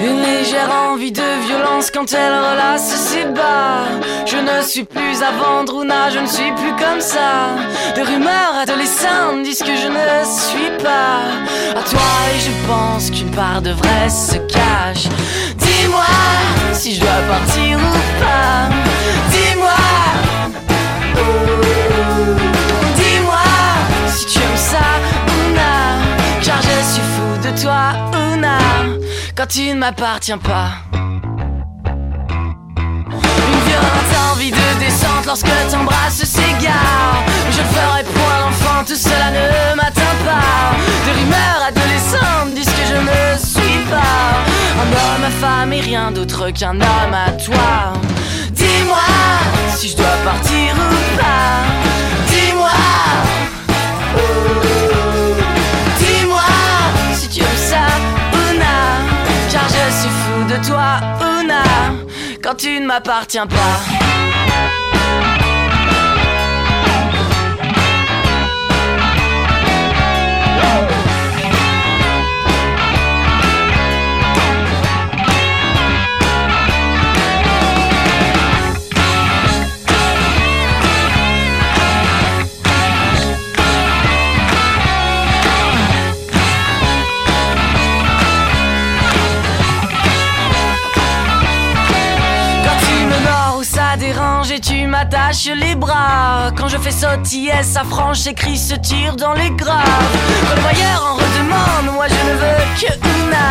Une légère envie de violence quand elle relasse ses bas. Je ne suis plus à vendre ou na, je ne suis plus comme ça. Des rumeurs adolescentes disent que je ne suis pas à toi et je pense qu'une part de vrai se cache. Dis-moi si je dois partir ou pas. Dis-moi. Dis-moi si tu aimes ça ou non, car je suis fou de toi quand tu ne m'appartiens pas. Une violente envie de descente lorsque t'embrasses s'égare. Je ne ferai point l'enfant, tout cela ne m'atteint pas. Des rumeurs adolescentes disent que je ne suis pas un homme, ma femme et rien d'autre qu'un homme à toi. Dis-moi si je dois partir ou pas. Dis-moi toi non, quand tu ne m'appartiens pas. M'attaches les bras. Quand je fais sautiller sa franche et crie se tire dans les graves. Quand le voyeur en redemande, moi je ne veux que Una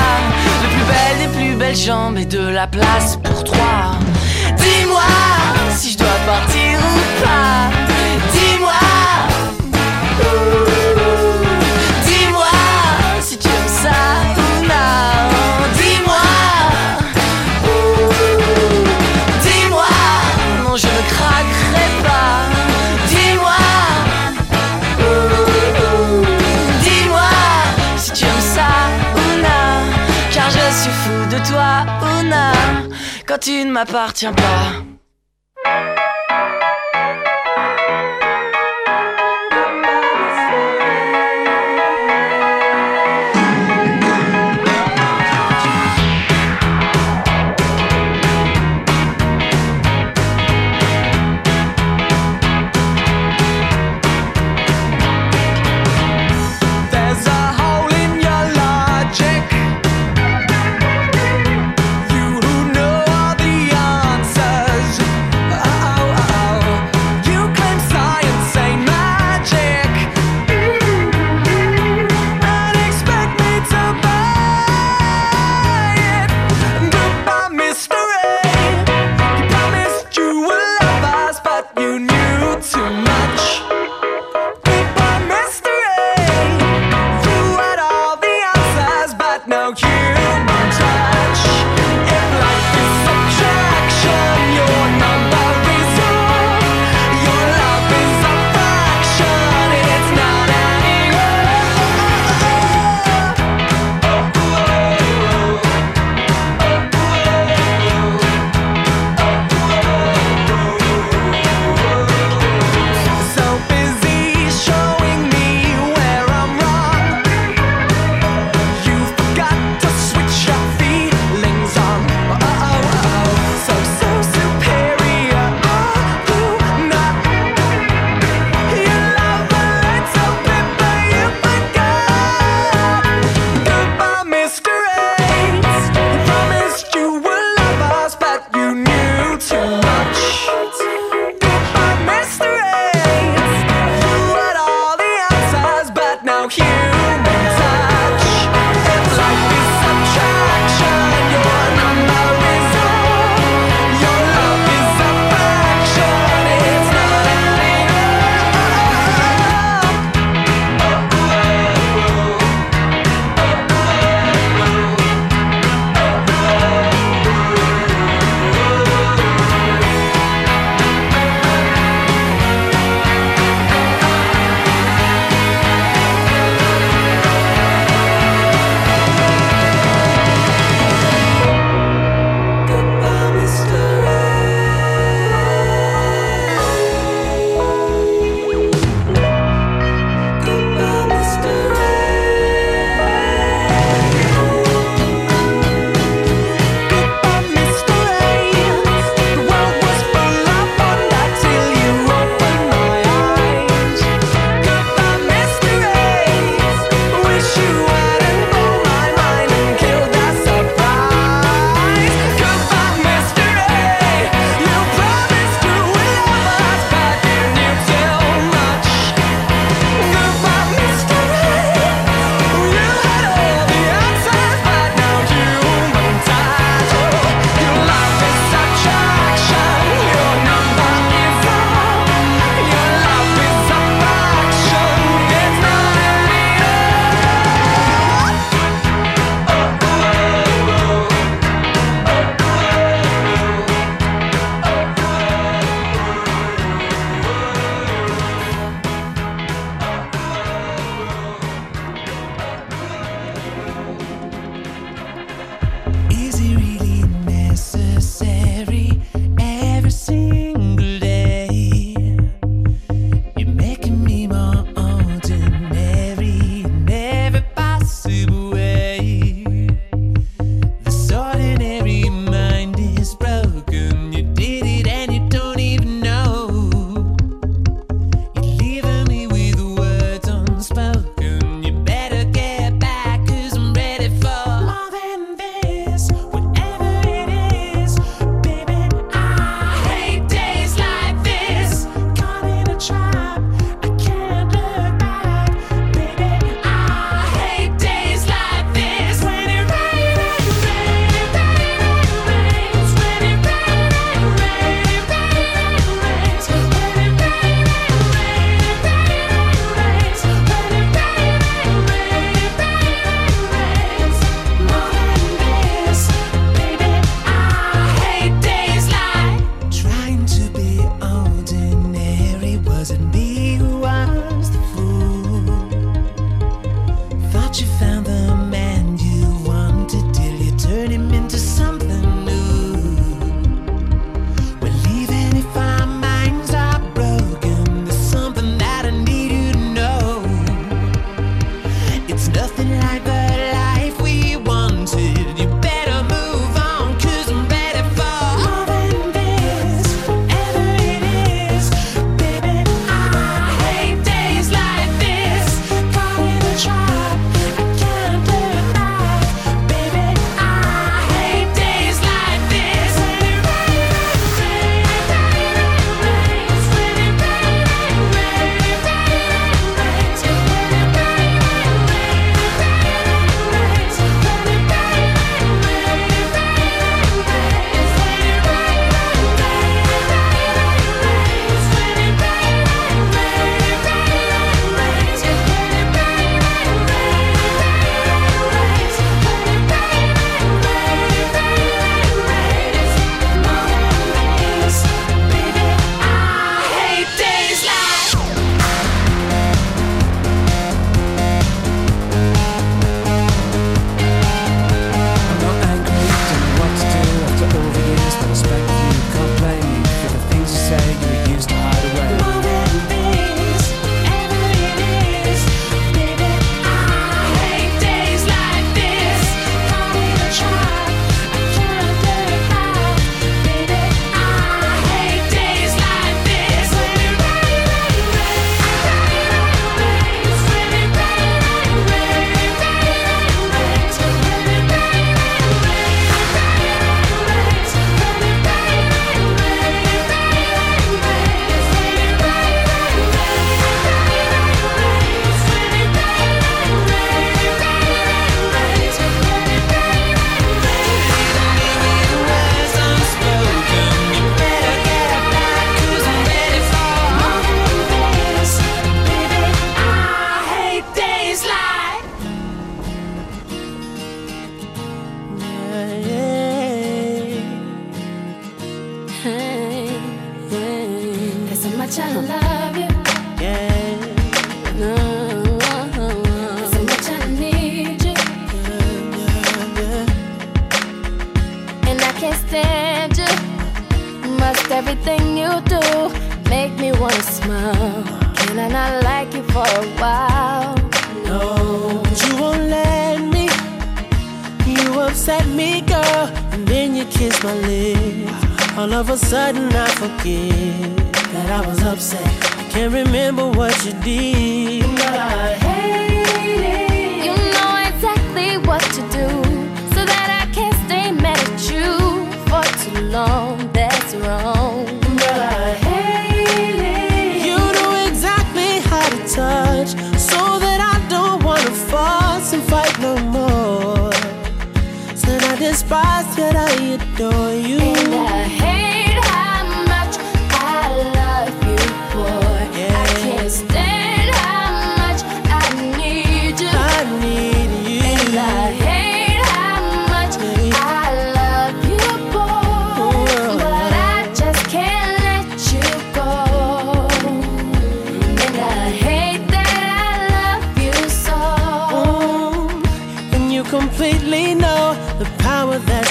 De plus belle des plus belles jambes et de la place pour trois. Dis-moi si je dois partir ou pas tu ne m'appartiens pas.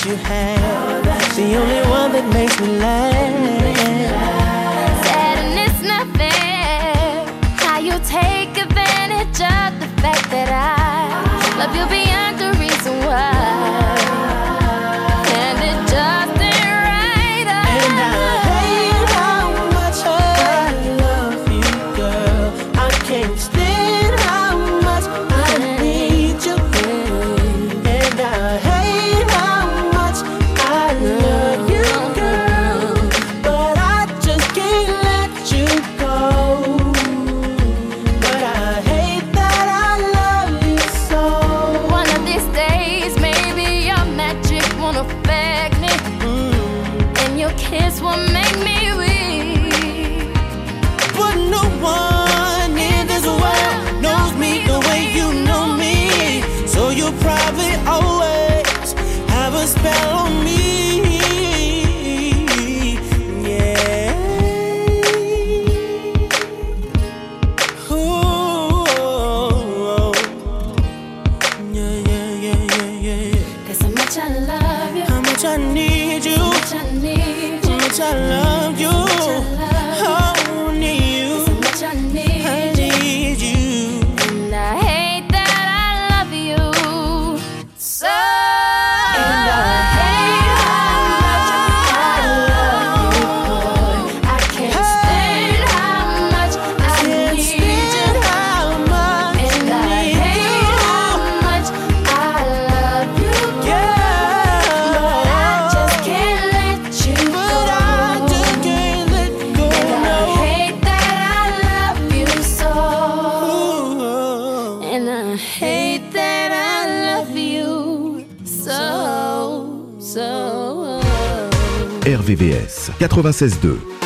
you have. The only one that makes me laugh. RVVS 96.2.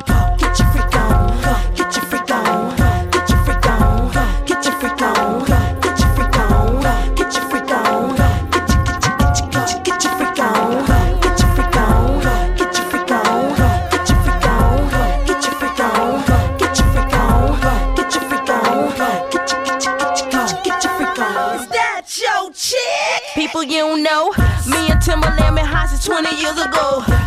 years ago.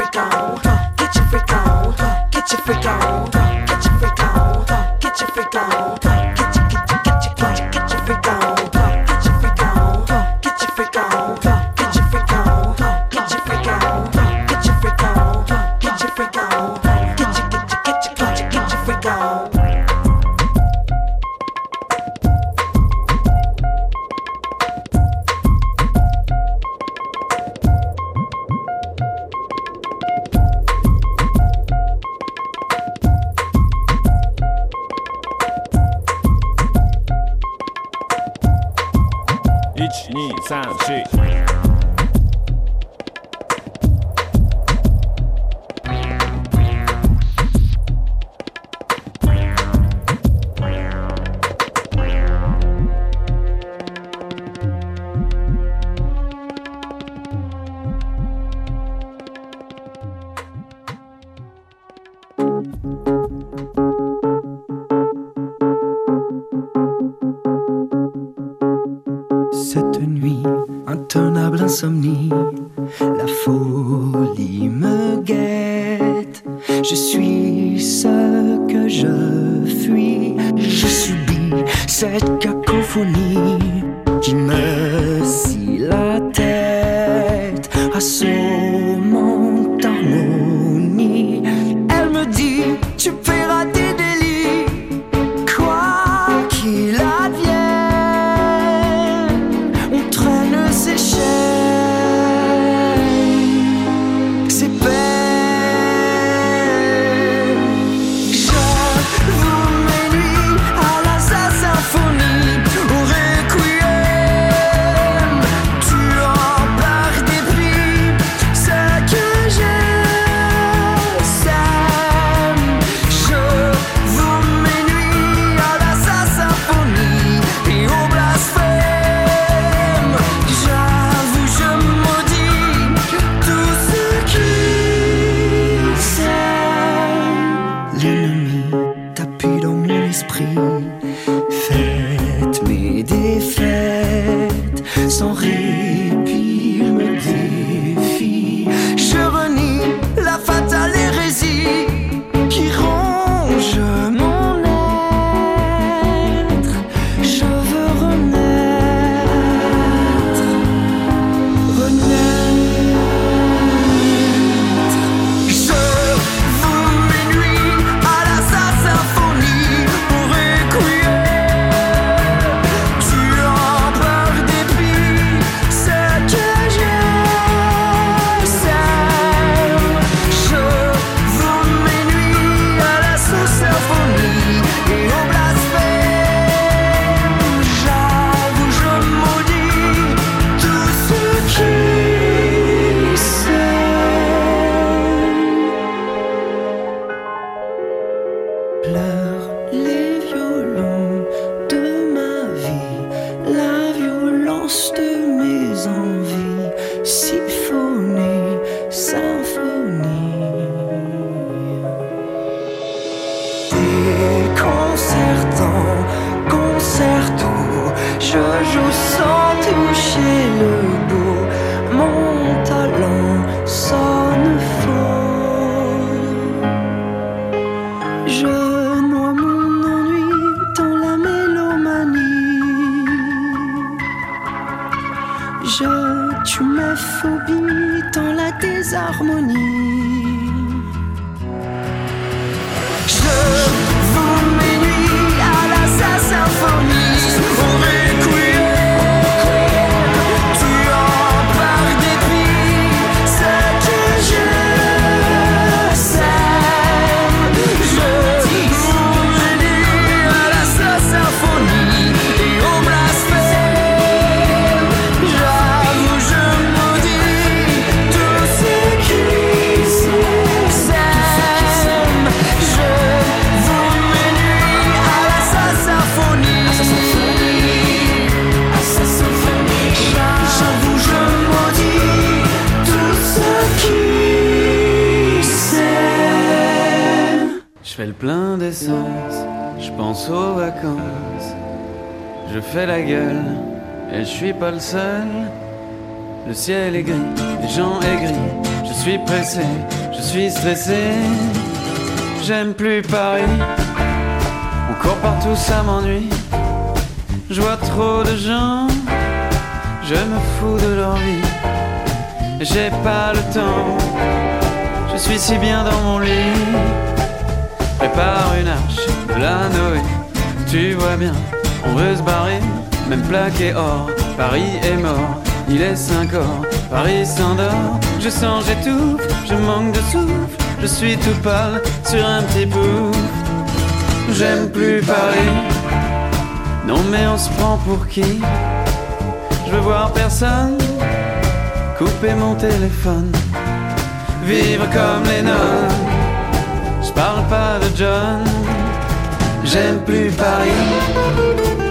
freak on, get your freak on, get your freak on. Toucher le ciel est gris, les gens aigris. Je suis pressé, je suis stressé. J'aime plus Paris. On court partout, ça m'ennuie. Je vois trop de gens, je me fous de leur vie. J'ai pas le temps, je suis si bien dans mon lit prépare une arche de la Noé. Tu vois bien, on veut se barrer, même plaqué or. Paris est mort, il est 5 heures, Paris s'endort. Je sens, j'étouffe, je manque de souffle, je suis tout pâle sur un petit pouf. J'aime plus Paris, non mais on se prend pour qui? Je veux voir personne, couper mon téléphone, vivre comme les nonnes je parle pas de John, j'aime plus Paris.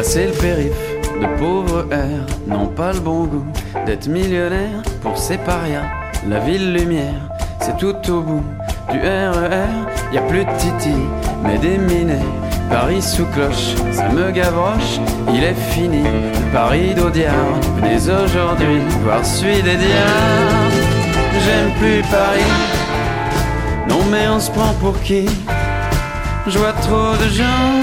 Passer le périph' de pauvres airs n'ont pas le bon goût d'être millionnaire pour ces parias. La ville lumière, c'est tout au bout du RER, y a plus de titi mais des minets. Paris sous cloche, ça me gavroche, il est fini. Paris d'Audiard, venez aujourd'hui voir celui des diables. J'aime plus Paris, non mais on se prend pour qui? Je vois trop de gens,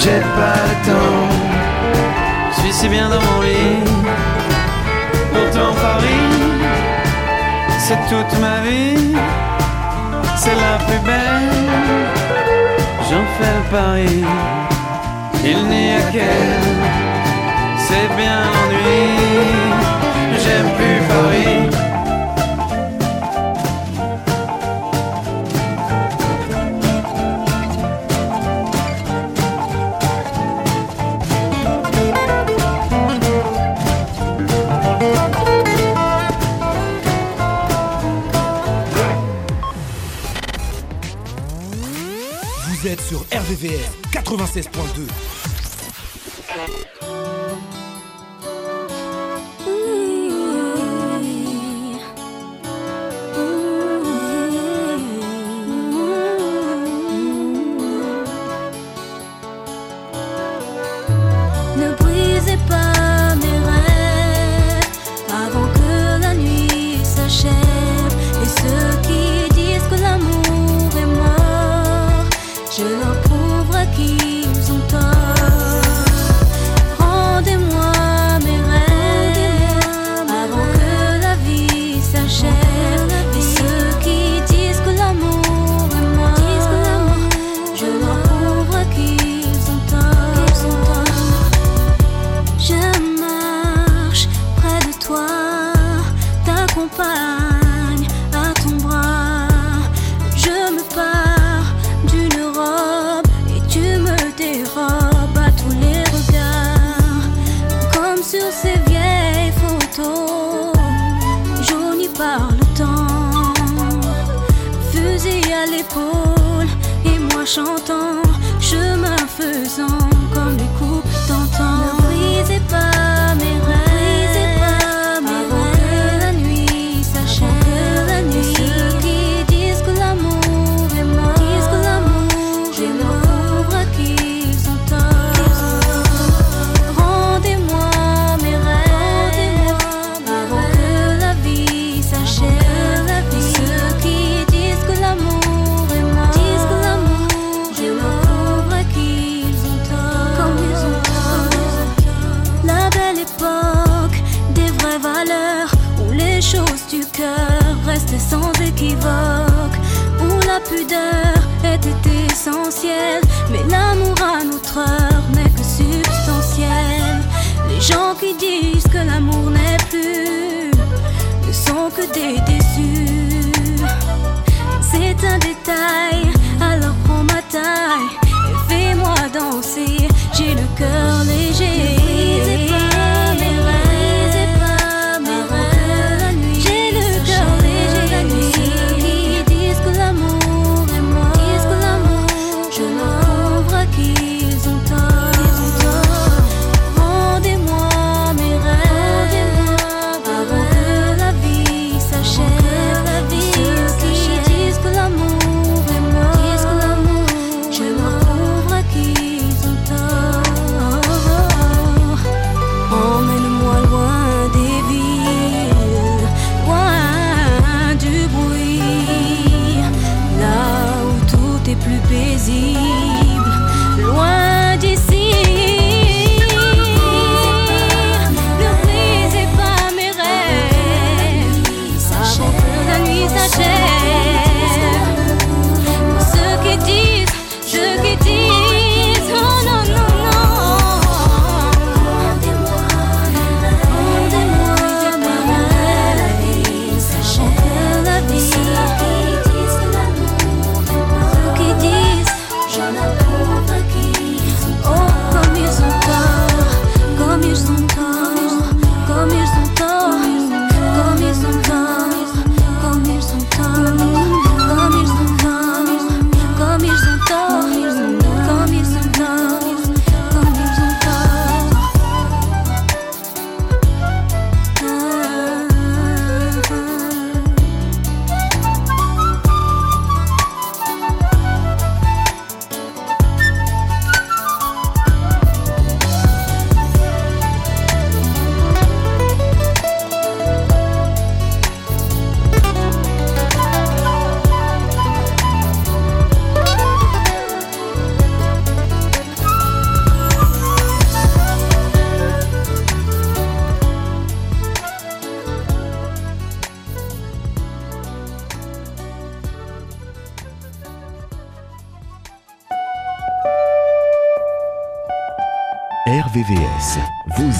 J'ai pas le temps, je suis si bien dans mon lit. Pourtant Paris, c'est toute ma vie c'est la plus belle. J'en fais le il n'y a qu'elle, RVVR 96.2. 你哭吧。sont que des déçus. C'est un détail, alors prends ma taille.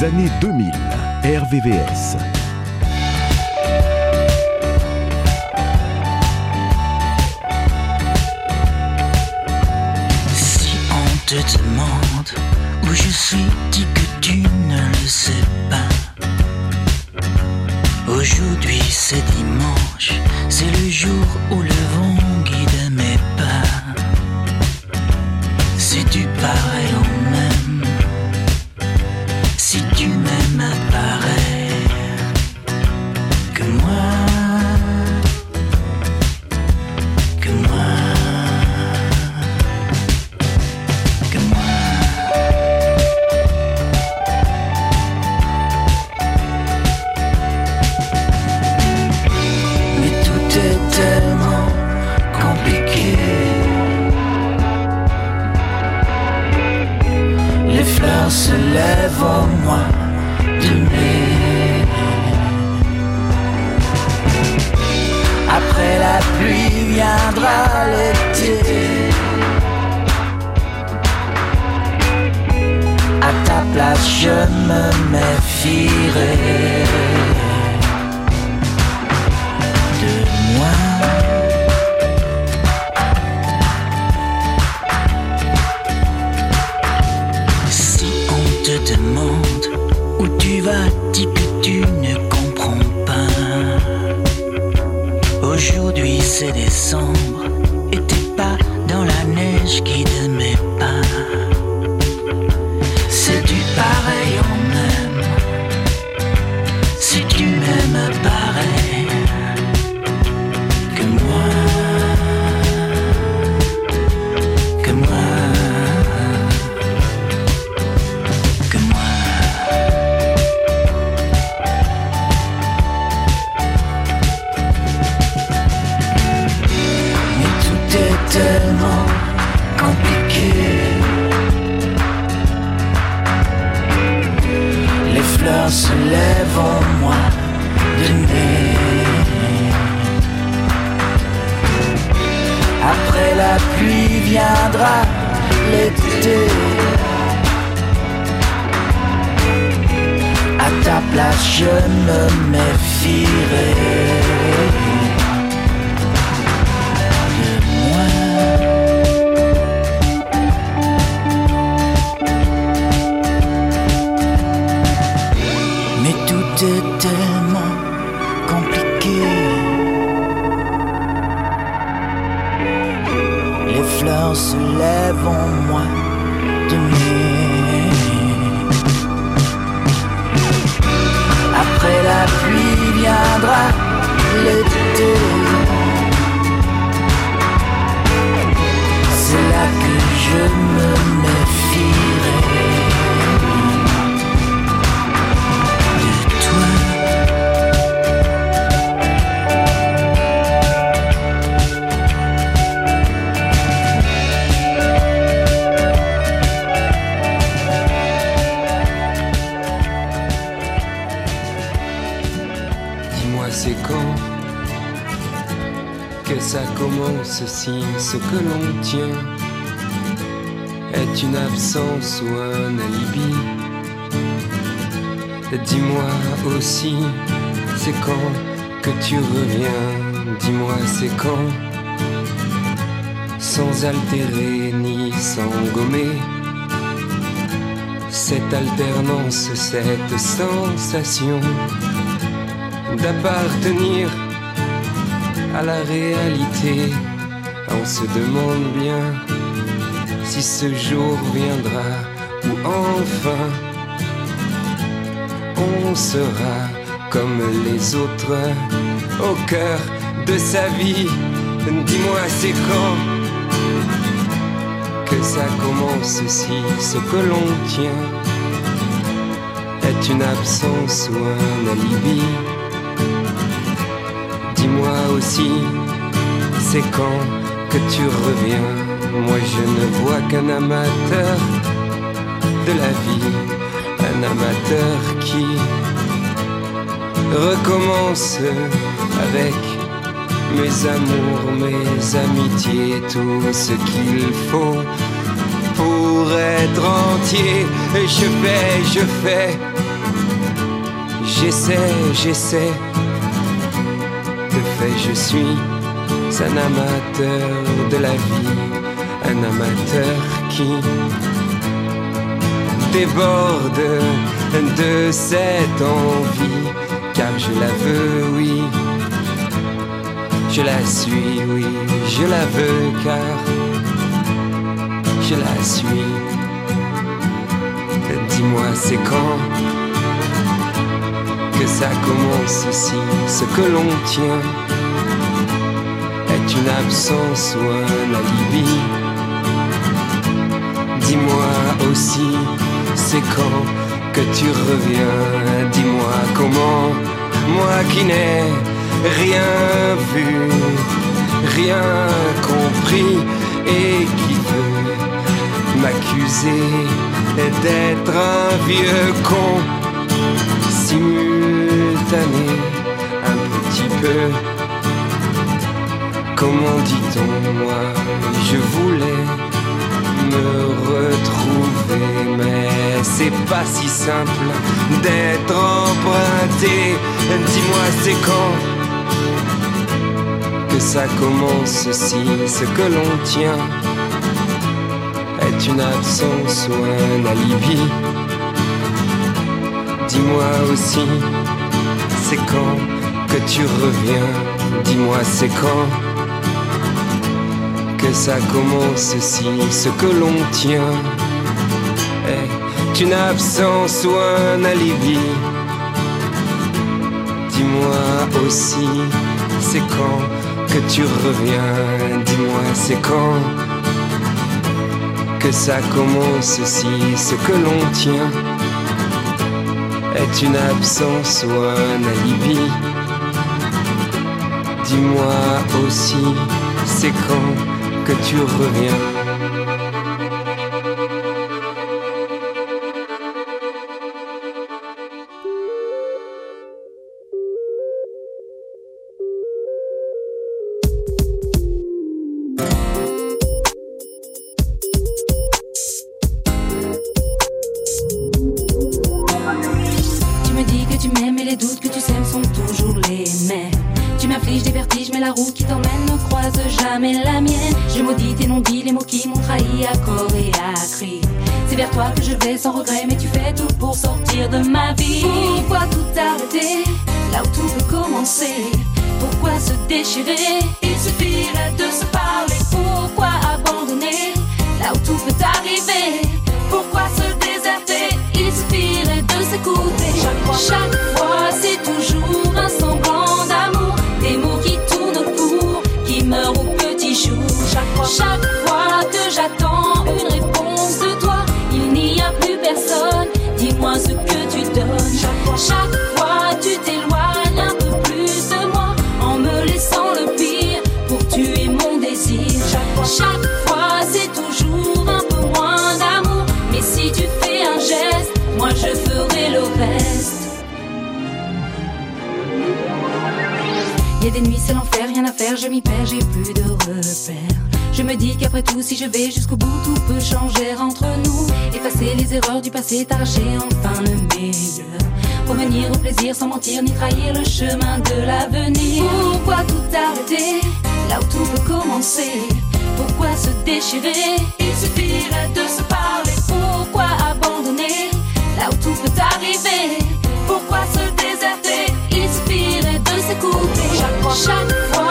Années 2000, RVVS. Si on te demande où je suis, dis que tu ne le sais pas. Aujourd'hui c'est dimanche, c'est le jour où le je sans altérer ni sans gommer cette alternance, cette sensation d'appartenir à la réalité. On se demande bien si ce jour viendra ou enfin on sera comme les autres au cœur de sa vie. Dis-moi c'est quand que ça commence si ce que l'on tient est une absence ou un alibi. Dis-moi aussi, c'est quand que tu reviens? Moi je ne vois qu'un amateur de la vie, un amateur qui recommence avec mes amours, mes amitiés, tout ce qu'il faut pour être entier. Et je fais, je fais, j'essaie, j'essaie. De fait, je suis un amateur de la vie, un amateur qui déborde de cette envie, car je la veux, oui. Je la suis, oui, je la veux car je la suis. Dis-moi, c'est quand que ça commence ici? Ce que l'on tient est une absence ou un alibi. Dis-moi aussi, c'est quand que tu reviens? Dis-moi comment, moi qui n'ai rien vu, rien compris et qui veut m'accuser d'être un vieux con? Simultané un petit peu. Comment dit-on moi Je voulais me retrouver, mais c'est pas si simple d'être emprunté. Dis-moi c'est quand que ça commence si ce que l'on tient est une absence ou un alibi. Dis-moi aussi, c'est quand que tu reviens? Dis-moi, c'est quand que ça commence si ce que l'on tient est une absence ou un alibi? Dis-moi aussi, c'est quand que tu reviens Dis-moi, c'est quand que ça commence si ce que l'on tient est une absence ou un alibi. Dis-moi aussi, c'est quand que tu reviens la mienne. Je maudis tes non-dits, les mots qui m'ont trahi à corps et à cri. C'est vers toi que je vais sans regret, mais tu fais tout pour sortir de ma vie. Pourquoi tout arrêter? Là où tout peut commencer Pourquoi se déchirer? Il suffirait de se parler. Pourquoi abandonner? Là où tout peut arriver Pourquoi se déserter? Il suffirait de s'écouter. Chaque fois, Chaque fois, que j'attends une réponse de toi, il n'y a plus personne. Dis-moi ce que tu donnes. Chaque fois, tu t'éloignes un peu plus de moi en me laissant le pire pour tuer mon désir. Chaque fois, c'est toujours un peu moins d'amour. Mais si tu fais un geste, moi je ferai le reste. Y a des nuits, c'est l'enfer, rien à faire, je m'y perds, j'ai plus de repères. Je me dis qu'après tout, si je vais jusqu'au bout, tout peut changer entre nous. Effacer les erreurs du passé, t'arracher enfin le meilleur. Revenir au plaisir sans mentir ni trahir le chemin de l'avenir. Pourquoi tout arrêter là où tout peut commencer Pourquoi se déchirer? Il suffirait de se parler. Pourquoi abandonner? Là où tout peut arriver Pourquoi se déserter? Il suffirait de s'écouter. Chaque fois, chaque fois,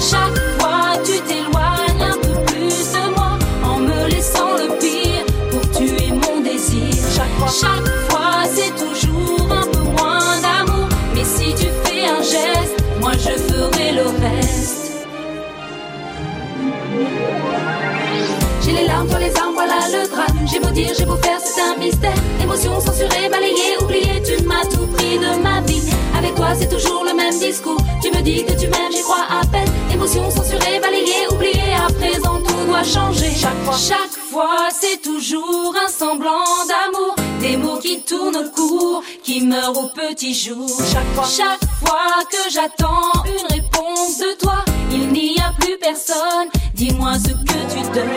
Chaque fois, tu t'éloignes un peu plus de moi en me laissant le pire pour tuer mon désir. Chaque fois, c'est toujours un peu moins d'amour. Mais si tu fais un geste, moi je ferai le reste. J'ai les larmes, toi les armes, voilà le drame. J'ai beau dire, j'ai beau faire, c'est un mystère. Émotion censurée, balayée, oubliée, tu m'as tout pris de ma vie. Toi, c'est toujours le même discours. Tu me dis que tu m'aimes, j'y crois à peine. Émotion censurée, balayée, oubliée, à présent tout doit changer. Chaque fois, chaque fois, c'est toujours un semblant d'amour. Des mots qui tournent court, qui meurent au petit jour. Chaque fois, chaque fois que j'attends une réponse de toi, il n'y a plus personne. Dis-moi ce que tu donnes.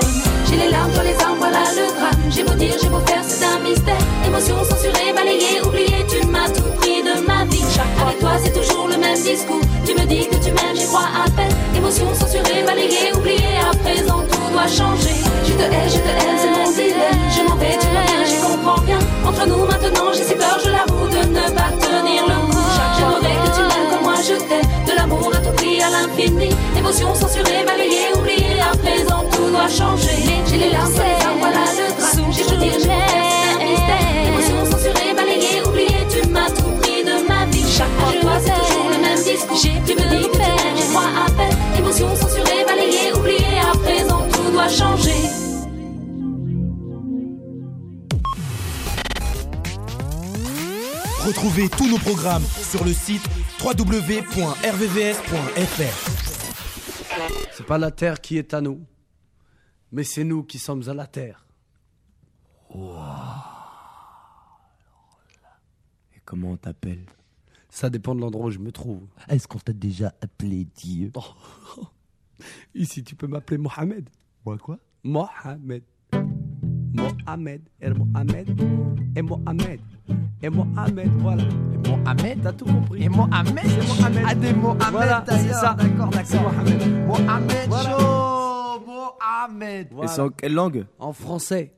J'ai les larmes, toi les armes, voilà le drame. J'ai beau dire, j'ai beau faire, c'est un mystère. Émotion censurée, balayée, oubliée, tu m'as tout pris avec toi, c'est toujours le même discours. Tu me dis que tu m'aimes, j'y crois à peine. Émotion censurée, balayée, oubliée, à présent tout doit changer. Je te hais, je te hais, c'est mon dilemme. Je m'en vais, tu reviens, j'y comprends rien. Entre nous maintenant, j'ai si peur, je l'avoue, de ne pas tenir le coup. J'aimerais que tu m'aimes comme moi je t'aime. De l'amour à tout prix, à l'infini. Émotion censurée, balayée, oubliée, à présent tout doit changer. J'ai les larmes, voilà le drame. J'ai dire, j'ai un mystère. Émotion censurée, crois à peine. Émotion censurée, balayée, oubliée, à présent tout doit changer. Retrouvez tous nos programmes sur le site www.rvvs.fr. C'est pas la terre qui est à nous, mais c'est nous qui sommes à la terre. Et comment on t'appelle? Ça dépend de l'endroit où je me trouve. Est-ce qu'on t'a déjà appelé Dieu Ici, tu peux m'appeler Mohamed. Moi quoi Mohamed. Mohamed. Et Mohamed. Et Mohamed. Et Mohamed, voilà. Et Mohamed T'as tout compris. Et Mohamed C'est Mohamed. Ah, des Mohamed Voilà, c'est ça. D'accord, C'est d'accord. Mohamed. Mohamed Voilà. Mohamed. Et c'est en quelle langue En français.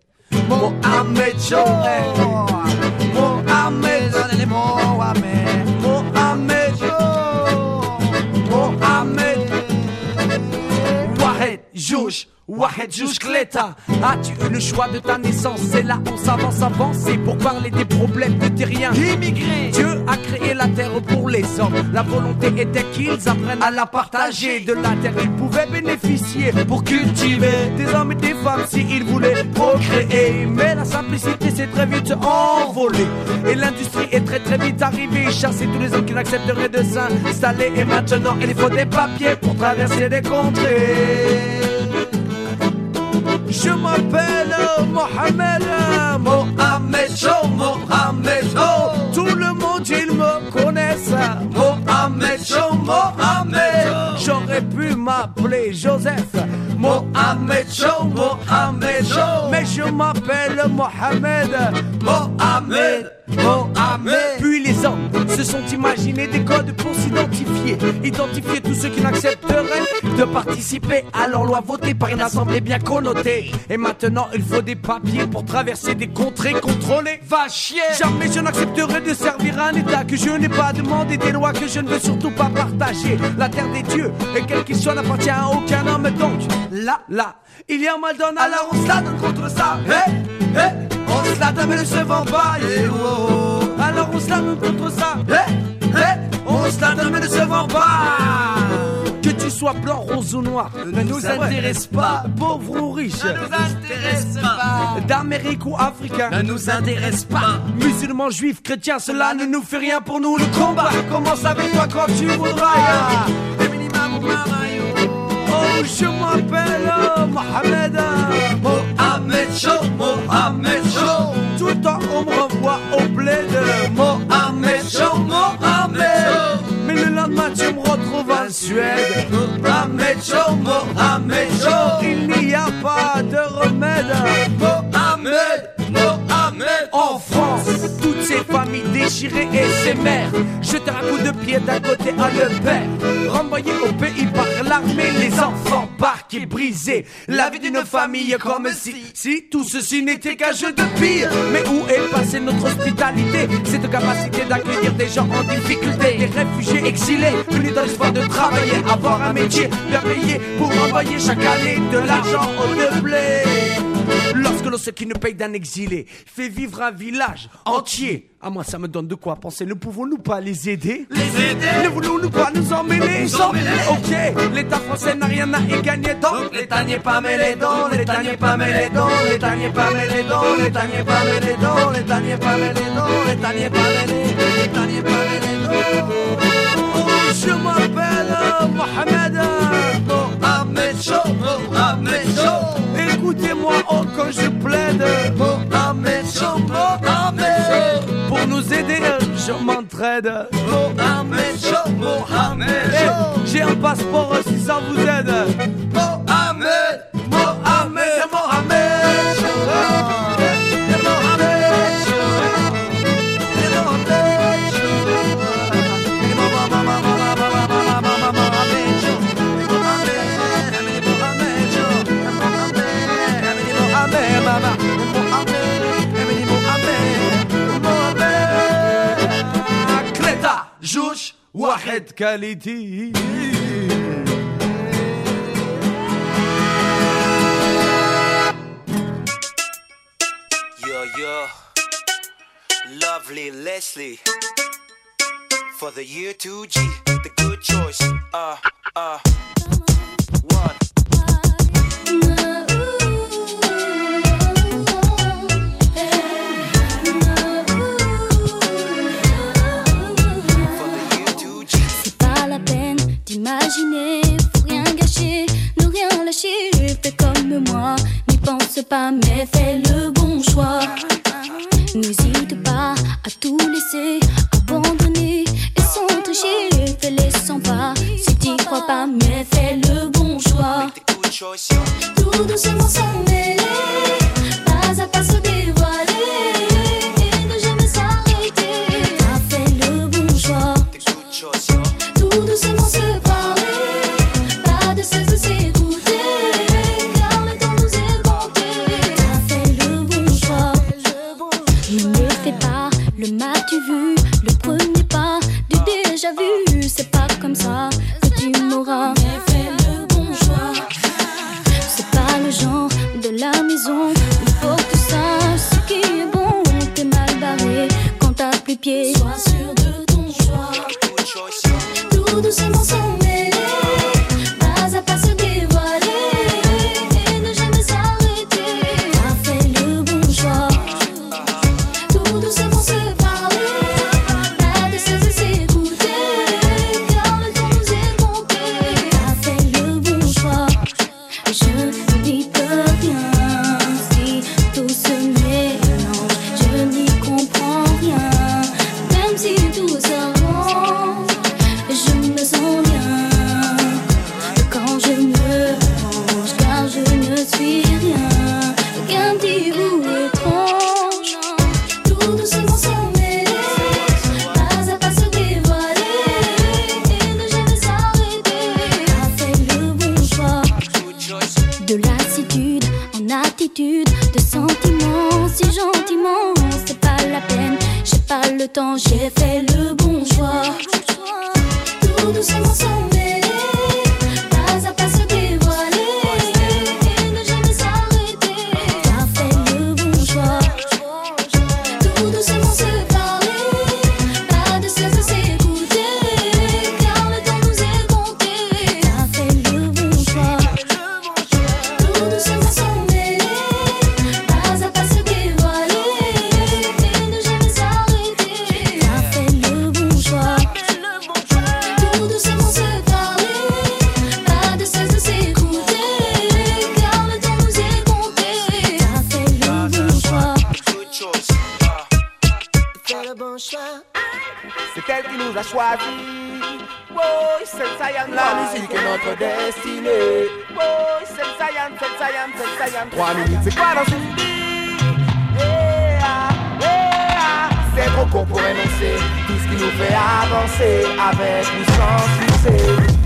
Mohamed Joe. Mohamed, Mohamed. Mohamed. Mohamed. Wahed, Jouch. Wahed as-tu eu le choix de ta naissance? C'est là on s'avance, avancer pour parler des problèmes de terriens Immigrés Dieu a créé la terre pour les hommes. La volonté était qu'ils apprennent à la partager. De la terre ils pouvaient bénéficier pour cultiver Des hommes et des femmes s'ils voulaient procréer. Mais la simplicité s'est très vite envolée. Et l'industrie est très très vite arrivée. Chasser tous les hommes qui n'accepteraient de s'installer. Et maintenant il faut des papiers pour traverser des contrées je m'appelle Mohamed, Mohamed Joe, Mohamed. Tout le monde il me connaisse, Mohamed Joe, Mohamed. J'aurais pu m'appeler Joseph, Mohamed Joe, Mohamed Joe. Mais je m'appelle Mohamed, Mohamed. Mohamed. Puis les hommes se sont imaginés des codes pour s'identifier. Identifier tous ceux qui n'accepteraient de participer à leur loi votée par une assemblée bien connotée. Et maintenant, il faut des papiers pour traverser des contrées contrôlées. Va chier! Jamais je n'accepterai de servir un État que je n'ai pas demandé, des lois que je ne veux surtout pas partager. La terre des dieux, et quel qu'il soit, n'appartient à aucun homme. Donc, là, là, il y a un mal donne, alors on se la donne contre ça. Hé, hé! La oh. Alors on se la contre ça, hé, hé, on se la donne mais ne se vend pas. Que tu sois blanc, rose ou noir, ne nous intéresse pas. Pauvre ou riche, ne nous intéresse pas. D'Amérique ou africain, ne nous intéresse pas. Musulmans, juifs, chrétiens, cela ne nous fait rien pour nous. Le combat commence avec toi quand tu voudras. Je m'appelle Mohamed. Mohamed Joe, Mohamed Joe. Tout le temps on me revoit au bled. Mohamed Joe, Mohamed. Mais le lendemain tu me retrouves en Suède. Mohamed Joe, Mohamed Joe. Il n'y a pas de remède. Mohamed, Mohamed. En France, toutes ces familles déchirées et ces mères. Jeter un coup de pied d'un côté à le père. Renvoyés au pays par l'armée, les enfants parqués, brisés. La vie d'une famille comme si, si tout ceci n'était qu'un jeu de pire. Mais où est passée notre hospitalité? Cette capacité d'accueillir des gens en difficulté, des réfugiés exilés, venus dans l'espoir de travailler, avoir un métier bien payé pour envoyer chaque année de l'argent au blé. Lorsque l'on sait qui ne paye d'un exilé fait vivre un village entier. À moi, ça me donne de quoi penser. Ne pouvons-nous pas les aider? Les aider? Ne voulons-nous pas nous emmêler Nous Ok, l'État français n'a rien à y gagner donc l'État n'est pas mêlé dans, l'État n'est pas mêlé dans, l'État n'est pas mêlé dans, l'État n'est pas mêlé dans, l'État n'est pas mêlé dans, l'État n'est pas mêlé, l'État n'est pas mêlé dans. Oh, je m'appelle Mohamed, Mohamed Joe, Mohamed Joe. Écoutez-moi oh quand je plaide, Mohamed Joe, Mohamed. Pour nous aider, je m'entraide, Mohamed Joe, Mohamed. J'ai un passeport si ça vous aide, Mohamed, Mohamed واحد كاليتي Yo, yo, lovely Leslie. For the year 2G, the good choice. Uh, uh, one. D'imaginer, faut rien gâcher, ne rien lâcher. Fais comme moi, n'y pense pas, mais fais le bon choix. N'hésite pas à tout laisser, abandonner et sans tricher. Fais les 100 pas, si t'y crois pas, mais fais le bon choix. Tout doucement s'en mêler, pas à pas se le premier pas du déjà vu. Nous a choisis. C'est Sayan. La musique est notre destinée. C'est Sayan, c'est Sayan. Trois minutes, c'est quoi dans une vie? Yeah, yeah. C'est trop court pour énoncer tout ce qui nous fait avancer avec ou sans succès.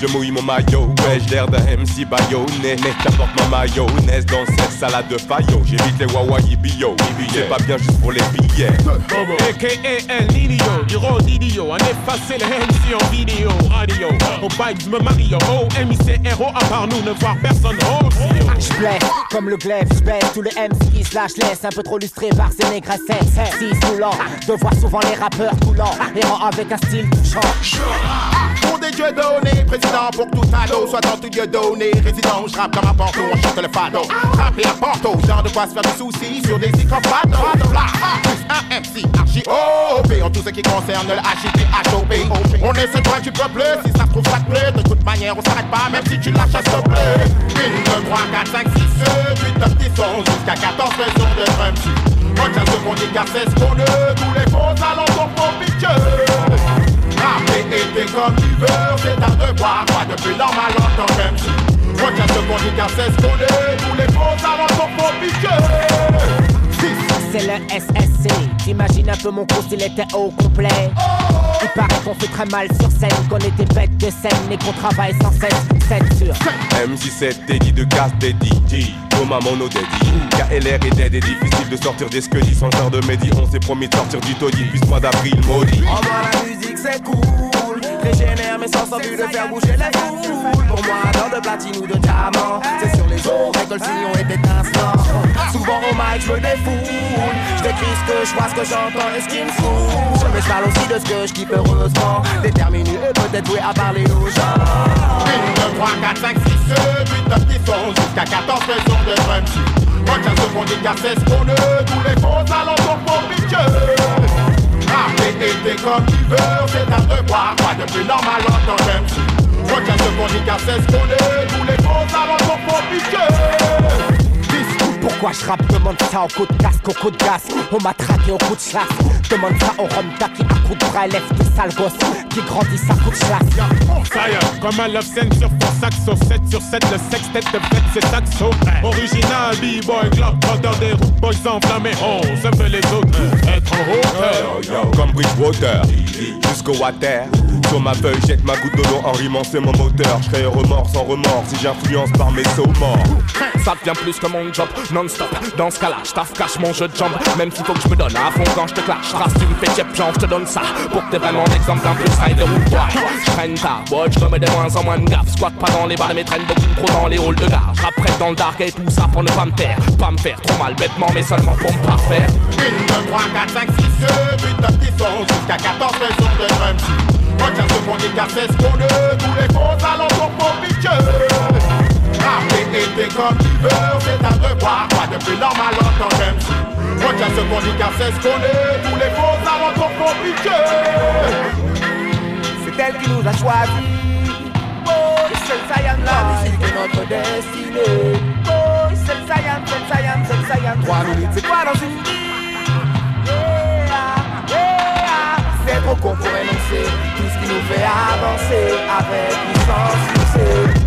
Je mouille mon maillot, ouais, j'ai l'air d'un MC baïonné J'apporte ma mayonnaise dans cette salade de faillot J'évite les wawaï bio, c'est pas bien juste pour les billets AKA El Nino, du rôle d'idiot. On effacer le MC en vidéo, radio. Au bike, me Mario. Oh, MIC héros, à part nous, ne voir personne. Oh, Je plais comme le glaive, je baisse tous les MC qui se lâchent laisse un peu trop lustré par ces négressettes. Si saoulant de voir souvent les rappeurs coulants, errant avec un style touchant. Des dieux donnés, président pour tout ado, soit dans tout dieu donné, résident, je rappe comme un porto, on chante le fado. Rapper à Porto, genre de quoi se faire des soucis sur des icopades. Là, plus un MC, archi OP, en tout ce qui concerne le HIP, On est ce droit du peuple, si ça se trouve ça te de toute manière on s'arrête pas, même si tu lâches à te plaît. 1, 2, 3, 4, 5, 6, 8, 9, 10, 11, jusqu'à 14 raisons de. Retiens ce qu'on dit car c'est ce qu'on est, tous les faux alentours pour piquer. Et t'es comme veux, c'est ta devoir, quoi de plus normal en tant ce tous les faux pour piquer. C'est le SSC, t'imagines un peu mon cours s'il était au complet. Il paraît qu'on fait très mal sur scène, qu'on était bête de scène et qu'on travaille sans cesse, 7 sur MC7 Teddy de casse Teddy Thomas Mono Daddy KLR est dead et difficile de sortir des squelettes Sans genre de Mehdi on s'est promis de sortir du taudis. Puis ce mois d'avril maudit. En moi la musique c'est cool Régénère mes sens en de faire bouger les foules Pour moi dans de platine ou de diamant C'est sur les oreilles que le sillon est étincelant Souvent au mic je me défoule. Je ce que je vois, ce que j'entends et ce qui me fout. Mais je parle aussi de ce que je kiffe heureusement. Déterminé peut-être doué à parler aux gens. 1, 2, 3, 4, 5, 6, 8, 9, 10, 11, jusqu'à 14 raisons de qu'on est, tous les alentours pour. Rapper t'es comme c'est ta devoir, quoi de plus normal en tant qu'MC. Retiens ce qu'on dit c'est ce qu'on est, tous les faux alentours pour piquer. Pourquoi je rappe Demande ça au coup de casque, au coup de gaz On m'a traqué au coup de chasse Demande ça au Romta qui à coup de bras élève des sales gosses Qui grandissent à coup de chasse Fire, comme un love scène sur fond saxo 7 sur 7, le sextet de fête c'est saxo. Original, b-boy, globe, des routes, boys enflammés. On se fait les autres, être en hauteur Comme Bridgewater, jusqu'au water. Sur ma feuille, jette ma goutte d'eau en rimant, c'est mon moteur. Je crée remords sans remords si j'influence par mes sauts morts. Ça devient plus que mon job, non-stop. Dans ce cas-là, je cache mon jeu de jambes. Même s'il faut que je me donne à fond quand je te clash. Race, tu me fais chip, genre, je te donne ça. Pour que t'aies vraiment l'exemple d'un plus rider ou quoi. Je traîne tard, watch, je remets de moins en moins de gaffe. Squat pas dans les bars, mais traîne beaucoup trop dans les halls de gare. Je dans le dark et tout ça pour ne pas me taire. Pas me faire trop mal bêtement, mais seulement pour me parfaire. 1, 2, 3, 4, 5, 6, 8, 9, 10, 11, jusqu'à 14 raisons de drum. Retiens ce qu'on dit car c'est ce qu'on est, tous les faux alentours pour piquer. Rapper et comme tu veux, c'est ta devoir, quoi de plus normal en tant qu'MC. Retiens ce qu'on dit car c'est ce qu'on est, tous les faux alentours pour piquer. C'est elle qui nous a choisis. Oh, c'est le Saiyan La musique est notre destinée. Oh, c'est le Saiyan, c'est Saiyan, c'est le Saiyan Trois minutes, c'est quoi dans une vie? Yeah, yeah. C'est trop con pour énoncer Tout ce qui nous fait avancer Avec ou sans succès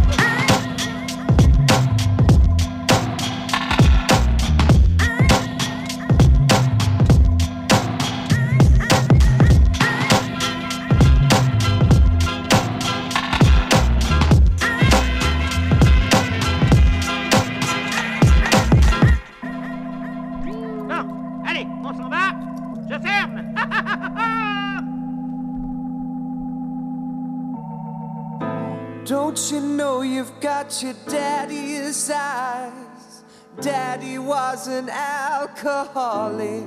your daddy's eyes? Daddy was an alcoholic.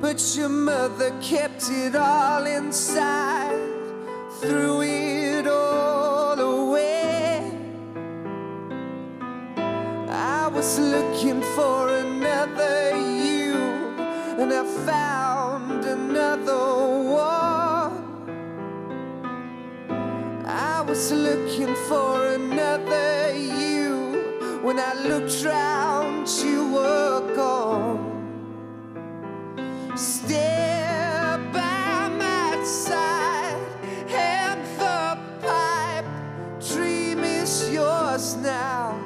But your mother kept it all inside, threw it all away. I was looking for another you, and I found was looking for another you. When I looked round, you were gone. Stay by my side, and the pipe dream is yours now.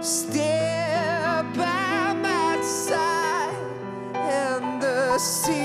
Stay by my side, and the singer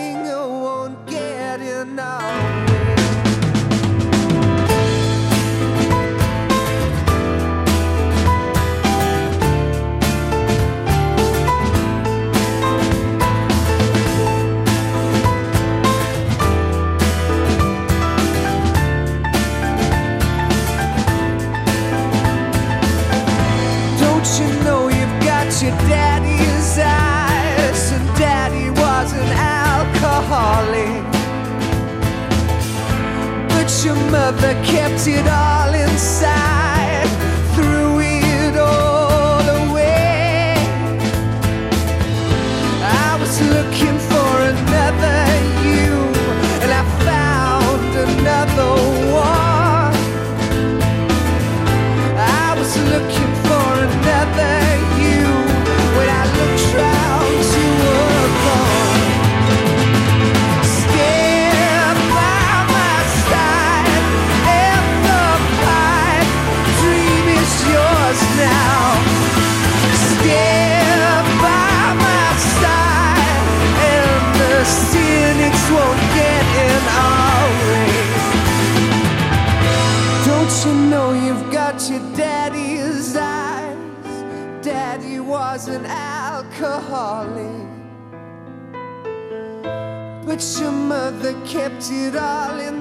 tirar